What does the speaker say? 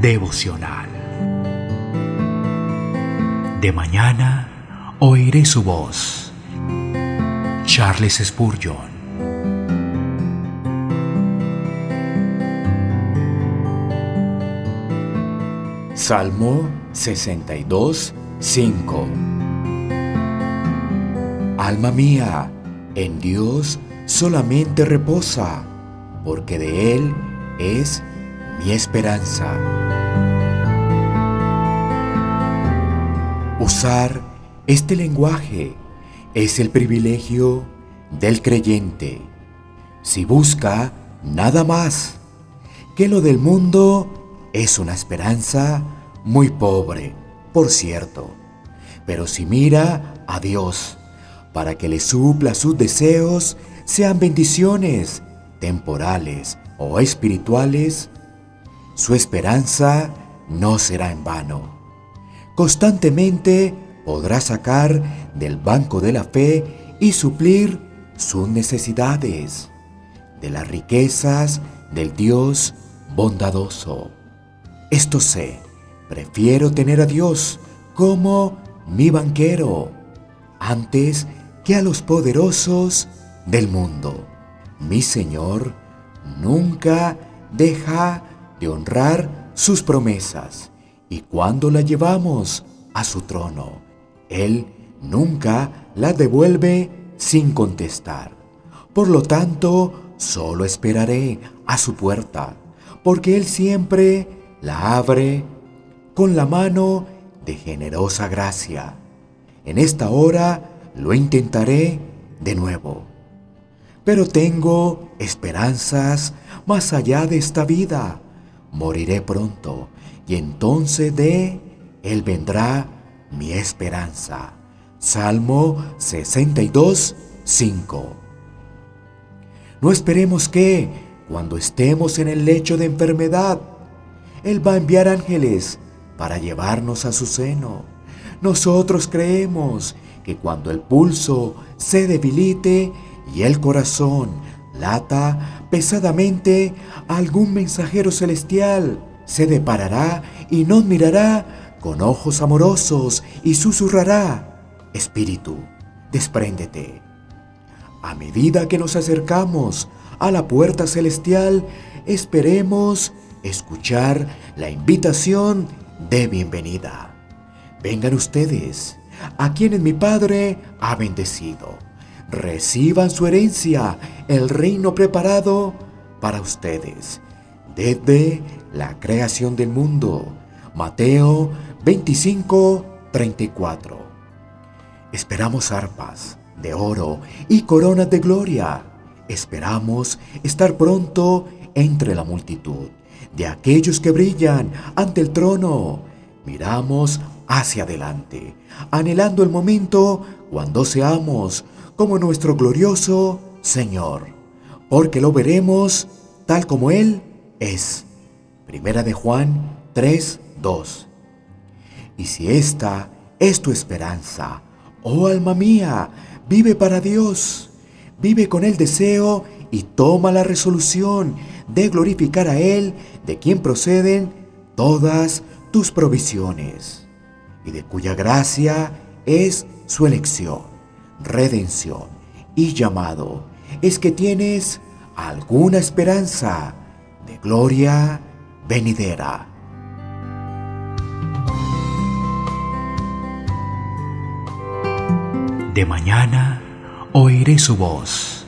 devocional. De mañana oiré su voz. Charles Spurgeon. Salmo 62, 5 Alma mía, en Dios solamente reposa, porque de Él es mi esperanza. Usar este lenguaje es el privilegio del creyente. Si busca nada más que lo del mundo, es una esperanza muy pobre, por cierto. Pero si mira a Dios para que le supla sus deseos, sean bendiciones temporales o espirituales, su esperanza no será en vano. Constantemente podrá sacar del banco de la fe y suplir sus necesidades, de las riquezas del Dios bondadoso. Esto sé, prefiero tener a Dios como mi banquero antes que a los poderosos del mundo. Mi Señor nunca deja de honrar sus promesas y cuando la llevamos a su trono, Él nunca la devuelve sin contestar. Por lo tanto, solo esperaré a su puerta, porque Él siempre la abre con la mano de generosa gracia. En esta hora lo intentaré de nuevo. Pero tengo esperanzas más allá de esta vida moriré pronto, y entonces de Él vendrá mi esperanza. Salmo 62, 5. No esperemos que, cuando estemos en el lecho de enfermedad, Él va a enviar ángeles para llevarnos a su seno. Nosotros creemos que cuando el pulso se debilite y el corazón lata pesadamente, algún mensajero celestial se deparará y nos mirará con ojos amorosos y susurrará, Espíritu, despréndete. A medida que nos acercamos a la puerta celestial, esperemos escuchar la invitación de bienvenida. Vengan ustedes, a quienes mi Padre ha bendecido reciban su herencia, el reino preparado para ustedes desde la creación del mundo. Mateo 25, 34. Esperamos arpas de oro y coronas de gloria. Esperamos estar pronto entre la multitud de aquellos que brillan ante el trono. Miramos hacia adelante, anhelando el momento cuando seamos como nuestro glorioso Señor, porque lo veremos tal como Él es. Primera de Juan 3, 2. Y si esta es tu esperanza, oh alma mía, vive para Dios, vive con el deseo y toma la resolución de glorificar a Él, de quien proceden todas tus provisiones, y de cuya gracia es su elección redención y llamado es que tienes alguna esperanza de gloria venidera. De mañana oiré su voz